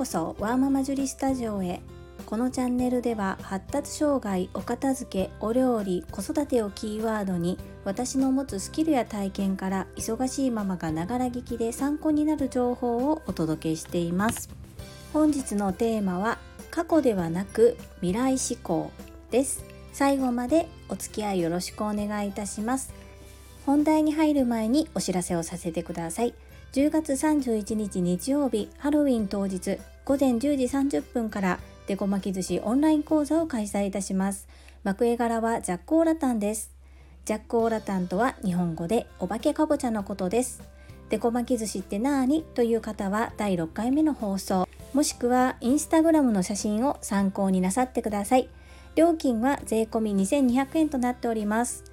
こそワーママジュリスタジオへ。このチャンネルでは発達障害お片付けお料理子育てをキーワードに私の持つスキルや体験から忙しいママがながら聞きで参考になる情報をお届けしています。本日のテーマは過去ではなく未来志向です。最後までお付き合いよろしくお願いいたします。本題に入る前にお知らせをさせてください。10月31日日曜日ハロウィン当日午前10時30分からデコ巻き寿司オンライン講座を開催いたします。幕絵柄はジャックオーラタンです。ジャックオーラタンとは日本語でお化けかぼちゃのことです。デコ巻き寿司ってなーにという方は第6回目の放送。もしくはインスタグラムの写真を参考になさってください。料金は税込2200円となっております。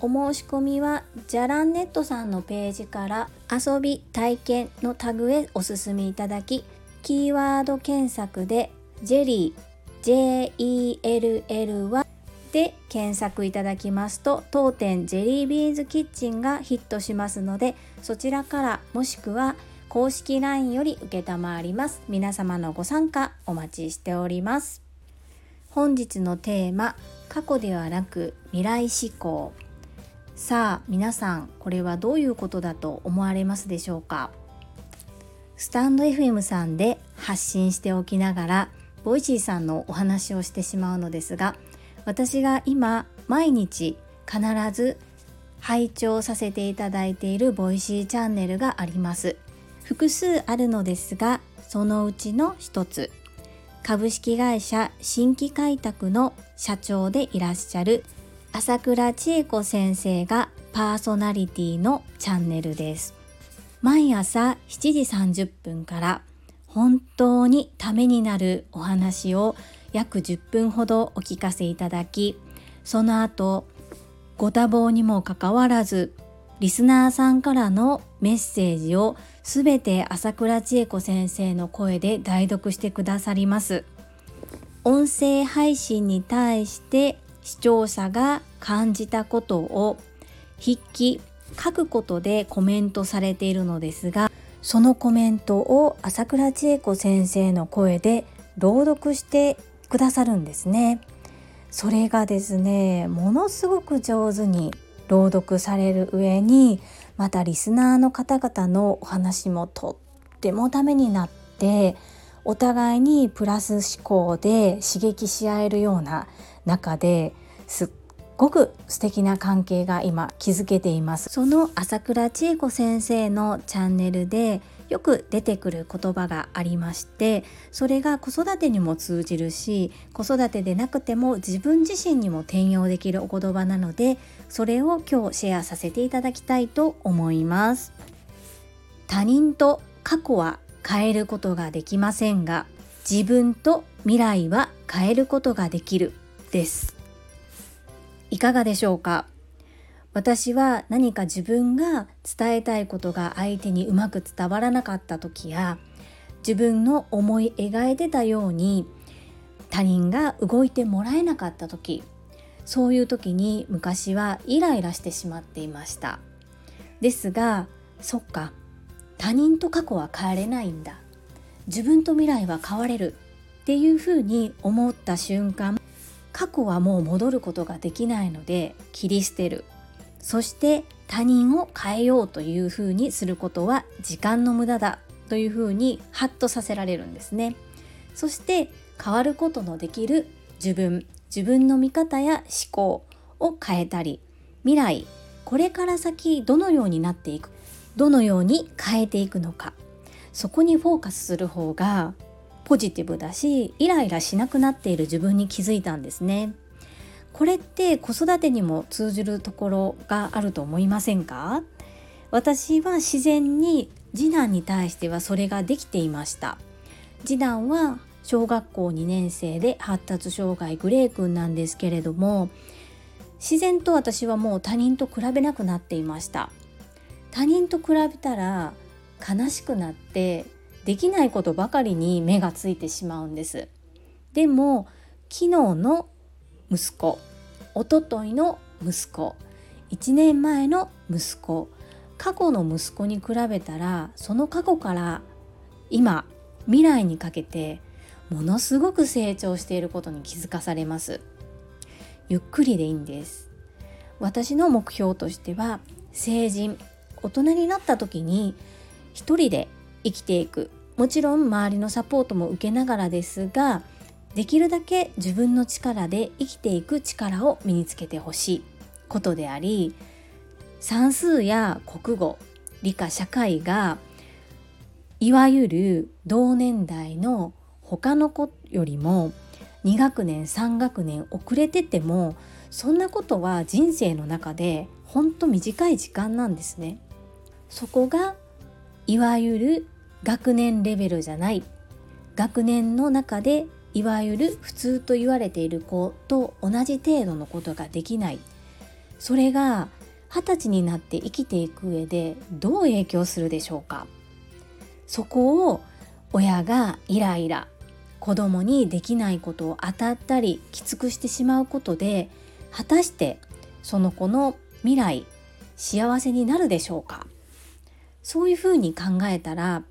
お申し込みはじゃらんネットさんのページから遊び体験のタグへお進みいただきキーワード検索でジェリー JELLY で検索いただきますと当店ジェリービーズキッチンがヒットしますのでそちらからもしくは公式 LINE より承ります。皆様のご参加お待ちしております。本日のテーマ過去ではなく未来志向。さあ皆さんこれはどういうことだと思われますでしょうか？スタンド FM さんで発信しておきながらボイシーさんのお話をしてしまうのですが私が今毎日必ず拝聴させていただいているボイシーチャンネルがあります。複数あるのですがそのうちの一つ。株式会社新規開拓の社長でいらっしゃる朝倉千恵子先生がパーソナリティのチャンネルです。毎朝7時30分から本当にためになるお話を約10分ほどお聞かせいただきその後ご多忙にもかかわらずリスナーさんからのメッセージをすべて朝倉千恵子先生の声で代読してくださります。音声配信に対して視聴者が感じたことを筆記書くことでコメントされているのですがそのコメントを朝倉千恵子先生の声で朗読してくださるんですね。それがですねものすごく上手に朗読される上にまたリスナーの方々のお話もとってもためになってお互いにプラス思考で刺激し合えるような中ですっごく素敵な関係が今築けています。その朝倉千恵子先生のチャンネルでよく出てくる言葉がありましてそれが子育てにも通じるし子育てでなくても自分自身にも転用できるお言葉なのでそれを今日シェアさせていただきたいと思います。他人と過去は変えることができませんが自分と未来は変えることができる。です。いかがでしょうか？私は何か自分が伝えたいことが相手にうまく伝わらなかった時や自分の思い描いてたように他人が動いてもらえなかった時そういう時に昔はイライラしてしまっていました。ですがそっか他人と過去は変えれないんだ。自分と未来は変われるっていうふうに思った瞬間過去はもう戻ることができないので切り捨てる。そして他人を変えようというふうにすることは時間の無駄だというふうにハッとさせられるんですね。そして変わることのできる自分。自分の見方や思考を変えたり未来。これから先どのようになっていくどのように変えていくのか。そこにフォーカスする方がポジティブだしイライラしなくなっている自分に気づいたんですね。これって子育てにも通じるところがあると思いませんか？私は自然に次男に対してはそれができていました。次男は小学校2年生で発達障害グレー君なんですけれども自然と私はもう他人と比べなくなっていました。他人と比べたら悲しくなってできないことばかりに目がついてしまうんです。でも昨日の息子おとといの息子1年前の息子過去の息子に比べたらその過去から今未来にかけてものすごく成長していることに気づかされます。ゆっくりでいいんです。私の目標としては成人大人になった時に一人で生きていく。もちろん周りのサポートも受けながらですができるだけ自分の力で生きていく力を身につけてほしいことであり算数や国語理科社会がいわゆる同年代の他の子よりも2学年3学年遅れててもそんなことは人生の中でほんと短い時間なんですね。そこがいわゆる学年レベルじゃない。学年の中でいわゆる普通と言われている子と同じ程度のことができない。それが二十歳になって生きていく上でどう影響するでしょうか。そこを親がイライラ子供にできないことを当たったりきつくしてしまうことで果たしてその子の未来幸せになるでしょうか。そういうふうに考えたら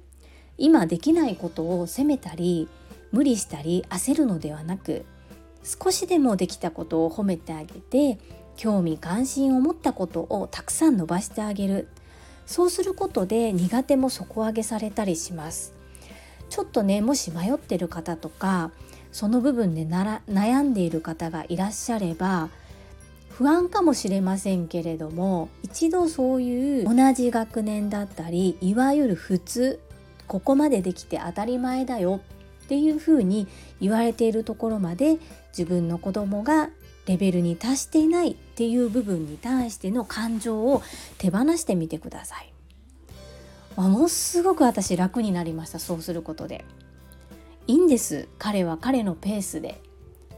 今できないことを責めたり無理したり焦るのではなく少しでもできたことを褒めてあげて興味関心を持ったことをたくさん伸ばしてあげる。そうすることで苦手も底上げされたりします。ちょっとねもし迷ってる方とかその部分で悩んでいる方がいらっしゃれば不安かもしれませんけれども一度そういう同じ学年だったりいわゆる普通ここまでできて当たり前だよっていうふうに言われているところまで自分の子供がレベルに達していないっていう部分に対しての感情を手放してみてください。ものすごく私楽になりましたそうすることで。いいんです彼は彼のペースで。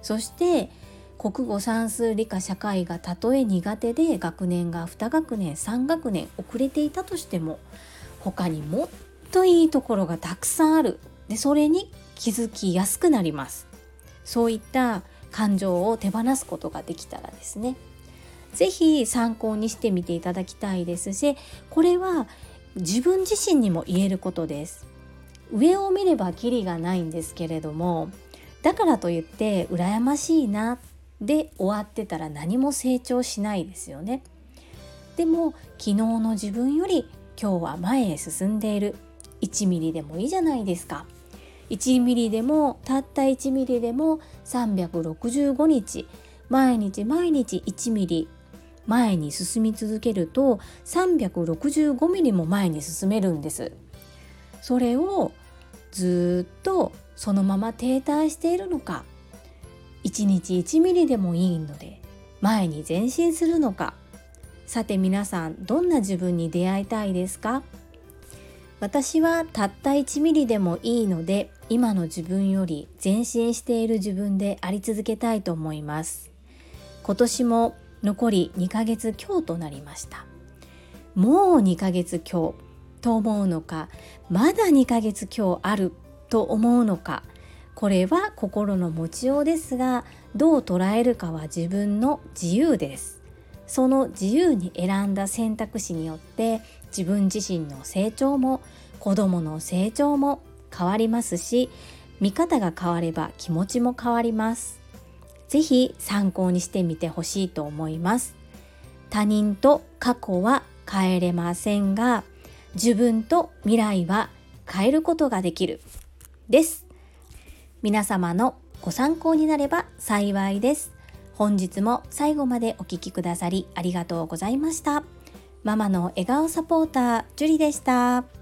そして国語算数理科社会がたとえ苦手で学年が2学年3学年遅れていたとしても他にもっといいところがたくさんある。でそれに気づきやすくなります。そういった感情を手放すことができたらですね。是非参考にしてみていただきたいですしこれは自分自身にも言えることです。上を見ればキリがないんですけれどもだからといって羨ましいなで終わってたら何も成長しないですよね。でも昨日の自分より今日は前へ進んでいる。1ミリでもいいじゃないですか。1ミリでもたった1ミリでも365日毎日毎日1ミリ前に進み続けると365ミリも前に進めるんです。それをずっとそのまま停滞しているのか1日1ミリでもいいので前に前進するのか。さて皆さんどんな自分に出会いたいですか？私はたった1ミリでもいいので今の自分より前進している自分であり続けたいと思います。今年も残り2ヶ月強となりました。もう2ヶ月強と思うのかまだ2ヶ月強あると思うのかこれは心の持ちようですがどう捉えるかは自分の自由です。その自由に選んだ選択肢によって自分自身の成長も子どもの成長も変わりますし見方が変われば気持ちも変わります。是非参考にしてみてほしいと思います。他人と過去は変えれませんが自分と未来は変えることができるです。皆様のご参考になれば幸いです。本日も最後までお聴きくださりありがとうございました。ママの笑顔サポーター、ジュリでした。